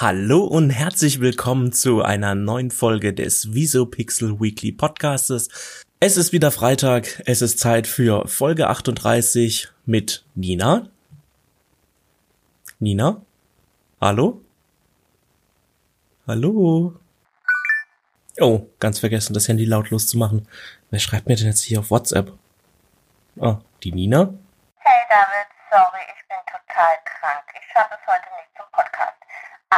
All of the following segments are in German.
Hallo und herzlich willkommen zu einer neuen Folge des Visopixel Weekly Podcastes. Es ist wieder Freitag, es ist Zeit für Folge 38 mit Nina. Nina? Hallo? Hallo? Oh, ganz vergessen, das Handy lautlos zu machen. Wer schreibt mir denn jetzt hier auf WhatsApp? Ah, die Nina? Hey David, sorry, ich bin total krank. Ich schaffe es heute nicht.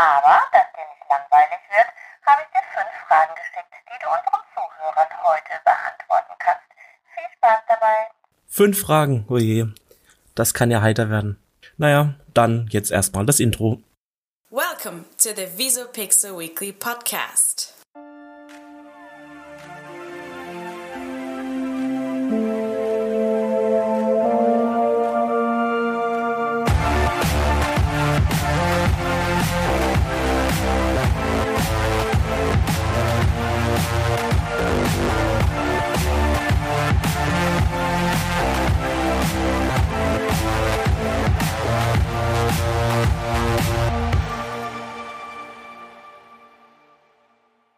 Aber, dass dir nicht langweilig wird, habe ich dir fünf Fragen geschickt, die du unseren Zuhörern heute beantworten kannst. Viel Spaß dabei. Fünf Fragen, oje. Das kann ja heiter werden. Naja, dann jetzt erstmal das Intro. Welcome to the Visopixel Weekly Podcast.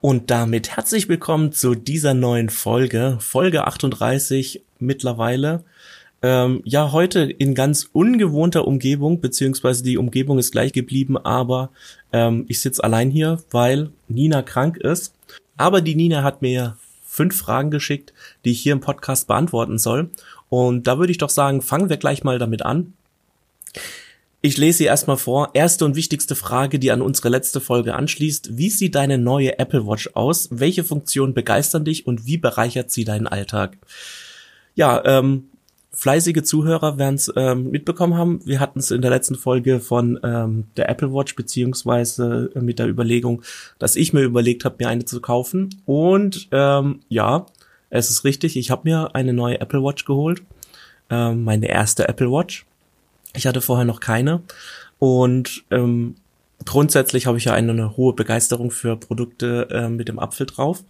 Und damit herzlich willkommen zu dieser neuen Folge, Folge 38 mittlerweile. Ähm, ja, heute in ganz ungewohnter Umgebung, beziehungsweise die Umgebung ist gleich geblieben, aber ähm, ich sitze allein hier, weil Nina krank ist. Aber die Nina hat mir fünf Fragen geschickt, die ich hier im Podcast beantworten soll. Und da würde ich doch sagen, fangen wir gleich mal damit an. Ich lese sie erstmal vor. Erste und wichtigste Frage, die an unsere letzte Folge anschließt. Wie sieht deine neue Apple Watch aus? Welche Funktionen begeistern dich und wie bereichert sie deinen Alltag? Ja, ähm, fleißige Zuhörer werden es ähm, mitbekommen haben. Wir hatten es in der letzten Folge von ähm, der Apple Watch beziehungsweise äh, mit der Überlegung, dass ich mir überlegt habe, mir eine zu kaufen. Und ähm, ja, es ist richtig. Ich habe mir eine neue Apple Watch geholt. Ähm, meine erste Apple Watch ich hatte vorher noch keine und ähm, grundsätzlich habe ich ja eine, eine, hohe Begeisterung für Produkte äh, mit dem Apfel drauf.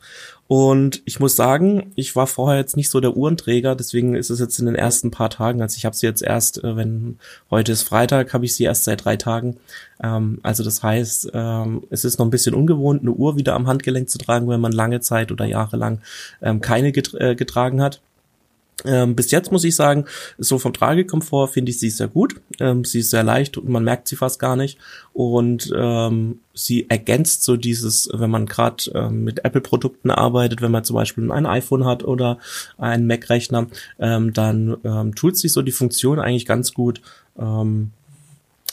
Und ich muss sagen, ich war vorher jetzt nicht so der Uhrenträger, deswegen ist es jetzt in den ersten paar Tagen, also ich habe sie jetzt erst, äh, wenn heute ist Freitag, habe ich sie erst seit drei Tagen. Ähm, also das heißt, ähm, es ist noch ein bisschen ungewohnt, eine Uhr wieder am Handgelenk zu tragen, wenn man lange Zeit oder jahrelang ähm, keine get äh, getragen hat. Ähm, bis jetzt muss ich sagen, so vom Tragekomfort finde ich sie sehr gut. Ähm, sie ist sehr leicht und man merkt sie fast gar nicht. Und ähm, sie ergänzt so dieses, wenn man gerade ähm, mit Apple-Produkten arbeitet, wenn man zum Beispiel ein iPhone hat oder einen Mac-Rechner, ähm, dann ähm, tut sich so die Funktion eigentlich ganz gut. Ähm,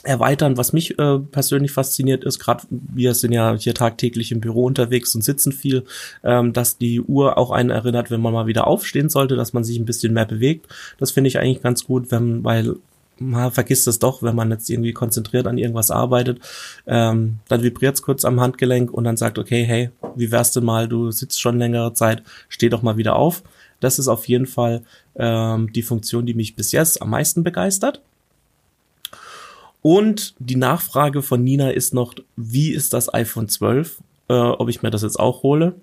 erweitern. Was mich äh, persönlich fasziniert ist, gerade wir sind ja hier tagtäglich im Büro unterwegs und sitzen viel, ähm, dass die Uhr auch einen erinnert, wenn man mal wieder aufstehen sollte, dass man sich ein bisschen mehr bewegt. Das finde ich eigentlich ganz gut, wenn, weil man vergisst es doch, wenn man jetzt irgendwie konzentriert an irgendwas arbeitet, ähm, dann vibriert es kurz am Handgelenk und dann sagt, okay, hey, wie wär's denn mal, du sitzt schon längere Zeit, steh doch mal wieder auf. Das ist auf jeden Fall ähm, die Funktion, die mich bis jetzt am meisten begeistert. Und die Nachfrage von Nina ist noch, wie ist das iPhone 12? Äh, ob ich mir das jetzt auch hole.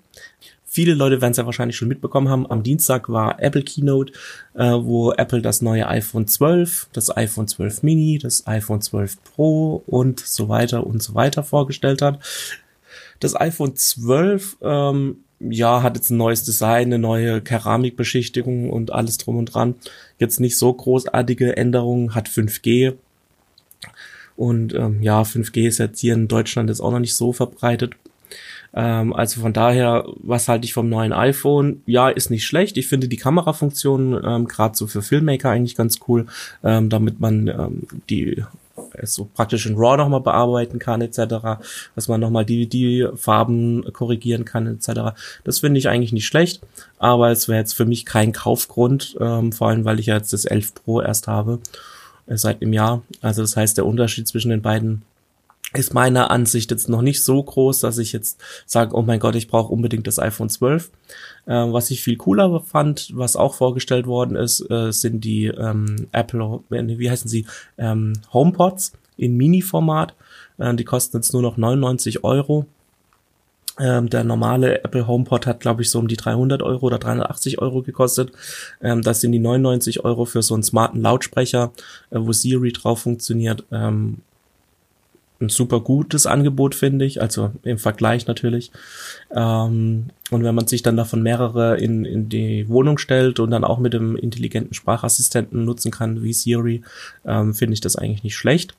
Viele Leute werden es ja wahrscheinlich schon mitbekommen haben. Am Dienstag war Apple Keynote, äh, wo Apple das neue iPhone 12, das iPhone 12 Mini, das iPhone 12 Pro und so weiter und so weiter vorgestellt hat. Das iPhone 12 ähm, ja, hat jetzt ein neues Design, eine neue Keramikbeschichtigung und alles drum und dran. Jetzt nicht so großartige Änderungen, hat 5G, und ähm, ja, 5G ist jetzt hier in Deutschland jetzt auch noch nicht so verbreitet. Ähm, also von daher, was halte ich vom neuen iPhone? Ja, ist nicht schlecht. Ich finde die Kamerafunktion ähm, gerade so für Filmmaker eigentlich ganz cool, ähm, damit man ähm, die so praktisch in RAW nochmal bearbeiten kann etc., dass man nochmal die, die Farben korrigieren kann etc. Das finde ich eigentlich nicht schlecht, aber es wäre jetzt für mich kein Kaufgrund, ähm, vor allem weil ich ja jetzt das 11 Pro erst habe äh, seit einem Jahr. Also das heißt, der Unterschied zwischen den beiden ist meiner Ansicht jetzt noch nicht so groß, dass ich jetzt sage, oh mein Gott, ich brauche unbedingt das iPhone 12. Äh, was ich viel cooler fand, was auch vorgestellt worden ist, äh, sind die ähm, Apple, wie heißen sie, ähm, HomePods in Mini-Format. Äh, die kosten jetzt nur noch 99 Euro. Ähm, der normale Apple HomePod hat, glaube ich, so um die 300 Euro oder 380 Euro gekostet. Ähm, das sind die 99 Euro für so einen smarten Lautsprecher, äh, wo Siri drauf funktioniert. Ähm, ein super gutes Angebot, finde ich, also im Vergleich natürlich. Ähm, und wenn man sich dann davon mehrere in, in die Wohnung stellt und dann auch mit dem intelligenten Sprachassistenten nutzen kann, wie Siri, ähm, finde ich das eigentlich nicht schlecht.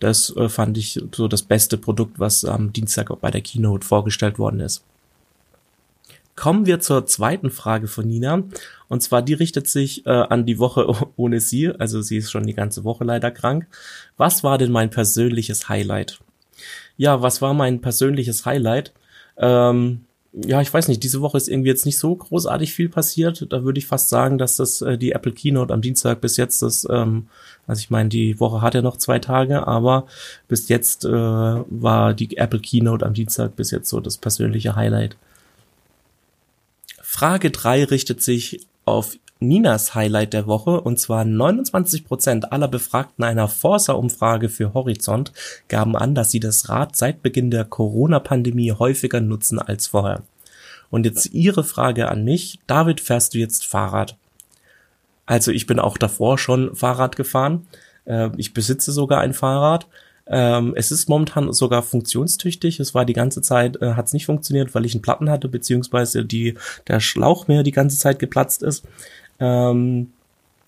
Das äh, fand ich so das beste Produkt, was am Dienstag bei der Keynote vorgestellt worden ist. Kommen wir zur zweiten Frage von Nina. Und zwar, die richtet sich äh, an die Woche ohne sie. Also sie ist schon die ganze Woche leider krank. Was war denn mein persönliches Highlight? Ja, was war mein persönliches Highlight? Ähm, ja, ich weiß nicht, diese Woche ist irgendwie jetzt nicht so großartig viel passiert. Da würde ich fast sagen, dass das äh, die Apple Keynote am Dienstag bis jetzt das, ähm, also ich meine, die Woche hat ja noch zwei Tage, aber bis jetzt äh, war die Apple Keynote am Dienstag bis jetzt so das persönliche Highlight. Frage 3 richtet sich auf Ninas Highlight der Woche und zwar 29 Prozent aller Befragten einer Forsa-Umfrage für Horizont gaben an, dass sie das Rad seit Beginn der Corona-Pandemie häufiger nutzen als vorher. Und jetzt Ihre Frage an mich. David, fährst du jetzt Fahrrad? Also ich bin auch davor schon Fahrrad gefahren. Äh, ich besitze sogar ein Fahrrad ähm, es ist momentan sogar funktionstüchtig. Es war die ganze Zeit, äh, hat es nicht funktioniert, weil ich einen Platten hatte, beziehungsweise die, der Schlauch mir die ganze Zeit geplatzt ist. Ähm,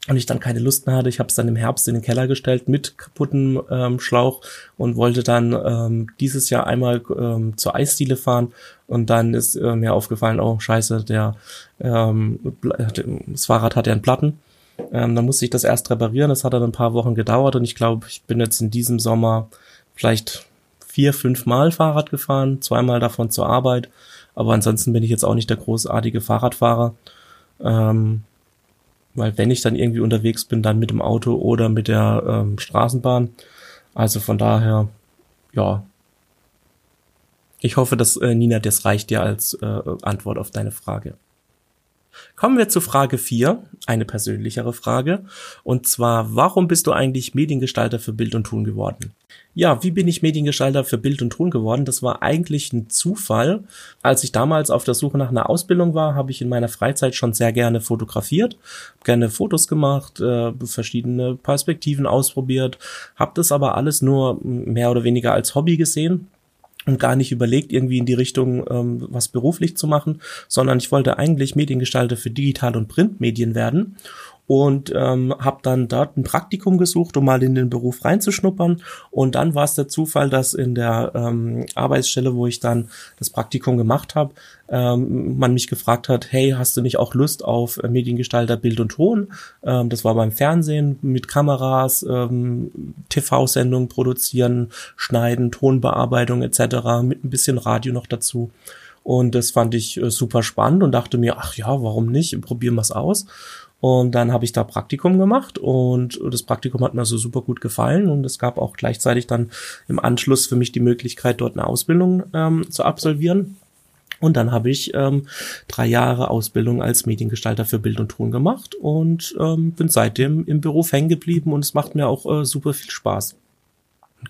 und ich dann keine Lust mehr hatte. Ich habe es dann im Herbst in den Keller gestellt mit kaputtem ähm, Schlauch und wollte dann ähm, dieses Jahr einmal ähm, zur Eisdiele fahren und dann ist äh, mir aufgefallen, oh scheiße, der ähm, das Fahrrad hat ja einen Platten ähm, dann musste ich das erst reparieren. Das hat dann ein paar Wochen gedauert und ich glaube, ich bin jetzt in diesem Sommer vielleicht vier, fünf Mal Fahrrad gefahren, zweimal davon zur Arbeit. Aber ansonsten bin ich jetzt auch nicht der großartige Fahrradfahrer. Ähm, weil wenn ich dann irgendwie unterwegs bin, dann mit dem Auto oder mit der ähm, Straßenbahn. Also von daher, ja. Ich hoffe, dass äh, Nina, das reicht dir als äh, Antwort auf deine Frage. Kommen wir zu Frage 4, eine persönlichere Frage. Und zwar, warum bist du eigentlich Mediengestalter für Bild und Ton geworden? Ja, wie bin ich Mediengestalter für Bild und Ton geworden? Das war eigentlich ein Zufall. Als ich damals auf der Suche nach einer Ausbildung war, habe ich in meiner Freizeit schon sehr gerne fotografiert, gerne Fotos gemacht, äh, verschiedene Perspektiven ausprobiert, habe das aber alles nur mehr oder weniger als Hobby gesehen und gar nicht überlegt, irgendwie in die Richtung ähm, was beruflich zu machen, sondern ich wollte eigentlich Mediengestalter für Digital- und Printmedien werden und ähm, habe dann dort ein Praktikum gesucht, um mal in den Beruf reinzuschnuppern. Und dann war es der Zufall, dass in der ähm, Arbeitsstelle, wo ich dann das Praktikum gemacht habe, ähm, man mich gefragt hat, hey, hast du nicht auch Lust auf äh, Mediengestalter Bild und Ton? Ähm, das war beim Fernsehen mit Kameras, ähm, TV-Sendungen produzieren, schneiden, Tonbearbeitung etc. mit ein bisschen Radio noch dazu. Und das fand ich äh, super spannend und dachte mir, ach ja, warum nicht? Probieren wir es aus. Und dann habe ich da Praktikum gemacht und das Praktikum hat mir so super gut gefallen und es gab auch gleichzeitig dann im Anschluss für mich die Möglichkeit, dort eine Ausbildung ähm, zu absolvieren. Und dann habe ich ähm, drei Jahre Ausbildung als Mediengestalter für Bild und Ton gemacht und ähm, bin seitdem im Beruf hängen geblieben und es macht mir auch äh, super viel Spaß.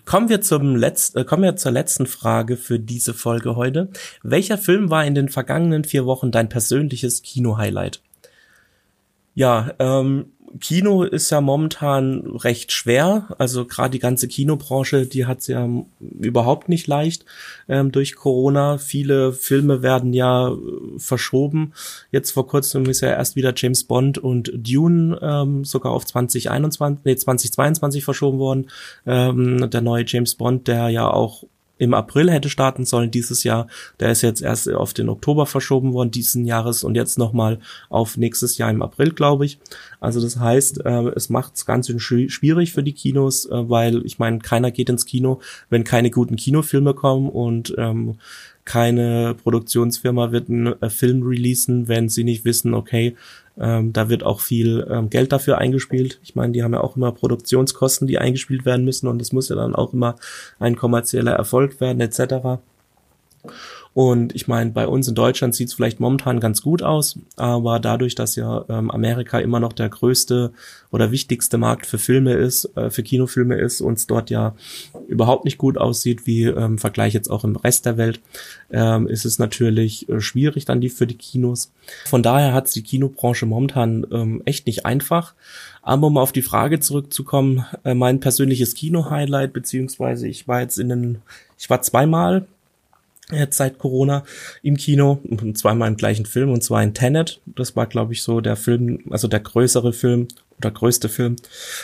Kommen wir zum letzten, äh, kommen wir zur letzten Frage für diese Folge heute. Welcher Film war in den vergangenen vier Wochen dein persönliches Kino-Highlight? Ja, ähm, Kino ist ja momentan recht schwer. Also gerade die ganze Kinobranche, die hat's ja überhaupt nicht leicht ähm, durch Corona. Viele Filme werden ja äh, verschoben. Jetzt vor kurzem ist ja erst wieder James Bond und Dune ähm, sogar auf 2021, nee, 2022 verschoben worden. Ähm, der neue James Bond, der ja auch im April hätte starten sollen dieses Jahr. Der ist jetzt erst auf den Oktober verschoben worden diesen Jahres und jetzt nochmal auf nächstes Jahr im April, glaube ich. Also das heißt, äh, es macht es ganz schwierig für die Kinos, äh, weil ich meine, keiner geht ins Kino, wenn keine guten Kinofilme kommen und ähm, keine Produktionsfirma wird einen äh, Film releasen, wenn sie nicht wissen, okay, ähm, da wird auch viel ähm, Geld dafür eingespielt. Ich meine, die haben ja auch immer Produktionskosten, die eingespielt werden müssen und das muss ja dann auch immer ein kommerzieller Erfolg werden etc. Und ich meine, bei uns in Deutschland sieht es vielleicht momentan ganz gut aus, aber dadurch, dass ja ähm, Amerika immer noch der größte oder wichtigste Markt für Filme ist, äh, für Kinofilme ist, uns dort ja überhaupt nicht gut aussieht, wie im ähm, Vergleich jetzt auch im Rest der Welt, ähm, ist es natürlich äh, schwierig dann die für die Kinos. Von daher hat es die Kinobranche momentan ähm, echt nicht einfach. Aber um auf die Frage zurückzukommen, äh, mein persönliches Kino-Highlight, beziehungsweise ich war jetzt in den, ich war zweimal äh, seit Corona im Kino und zweimal im gleichen Film und zwar in Tenet. Das war, glaube ich, so der Film, also der größere Film oder größte Film,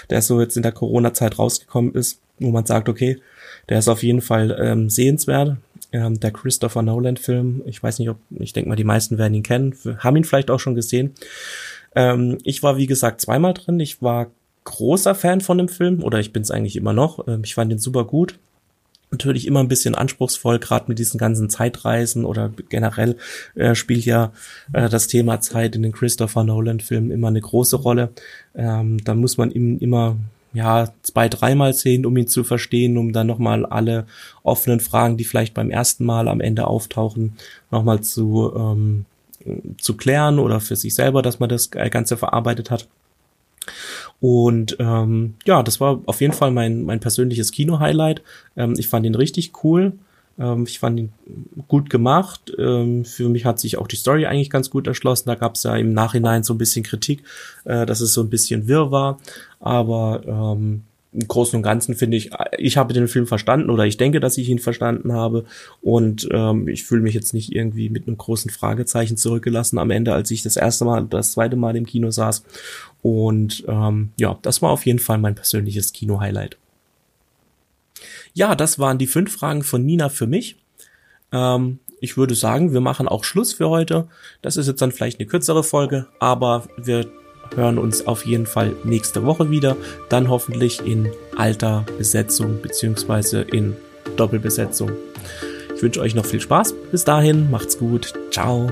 der so jetzt in der Corona-Zeit rausgekommen ist, wo man sagt, okay, der ist auf jeden Fall ähm, sehenswert. Ähm, der Christopher Nolan-Film, ich weiß nicht, ob, ich denke mal, die meisten werden ihn kennen, haben ihn vielleicht auch schon gesehen. Ähm, ich war, wie gesagt, zweimal drin. Ich war großer Fan von dem Film, oder ich bin es eigentlich immer noch. Ähm, ich fand ihn super gut. Natürlich immer ein bisschen anspruchsvoll, gerade mit diesen ganzen Zeitreisen oder generell äh, spielt ja äh, das Thema Zeit in den Christopher Nolan-Filmen immer eine große Rolle. Ähm, da muss man ihm immer ja, zwei, dreimal sehen, um ihn zu verstehen, um dann nochmal alle offenen Fragen, die vielleicht beim ersten Mal am Ende auftauchen, nochmal zu, ähm, zu klären oder für sich selber, dass man das Ganze verarbeitet hat. Und ähm, ja, das war auf jeden Fall mein, mein persönliches Kino-Highlight. Ähm, ich fand ihn richtig cool. Ähm, ich fand ihn gut gemacht. Ähm, für mich hat sich auch die Story eigentlich ganz gut erschlossen. Da gab es ja im Nachhinein so ein bisschen Kritik, äh, dass es so ein bisschen wirr war. Aber ähm, im Großen und Ganzen finde ich, ich habe den Film verstanden oder ich denke, dass ich ihn verstanden habe und ähm, ich fühle mich jetzt nicht irgendwie mit einem großen Fragezeichen zurückgelassen am Ende, als ich das erste Mal, das zweite Mal im Kino saß und ähm, ja, das war auf jeden Fall mein persönliches Kino-Highlight. Ja, das waren die fünf Fragen von Nina für mich. Ähm, ich würde sagen, wir machen auch Schluss für heute. Das ist jetzt dann vielleicht eine kürzere Folge, aber wir hören uns auf jeden Fall nächste Woche wieder. Dann hoffentlich in alter Besetzung beziehungsweise in Doppelbesetzung. Ich wünsche euch noch viel Spaß. Bis dahin, macht's gut. Ciao.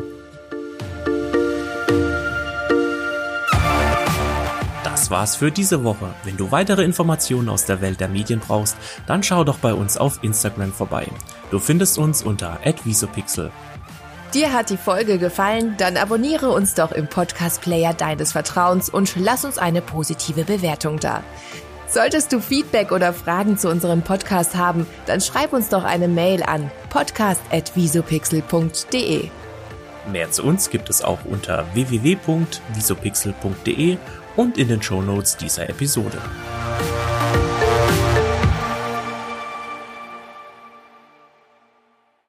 Das war's für diese Woche. Wenn du weitere Informationen aus der Welt der Medien brauchst, dann schau doch bei uns auf Instagram vorbei. Du findest uns unter @visopixel. Dir hat die Folge gefallen? Dann abonniere uns doch im Podcast-Player deines Vertrauens und lass uns eine positive Bewertung da. Solltest du Feedback oder Fragen zu unserem Podcast haben, dann schreib uns doch eine Mail an podcast.visopixel.de. Mehr zu uns gibt es auch unter www.visopixel.de und in den Shownotes dieser Episode.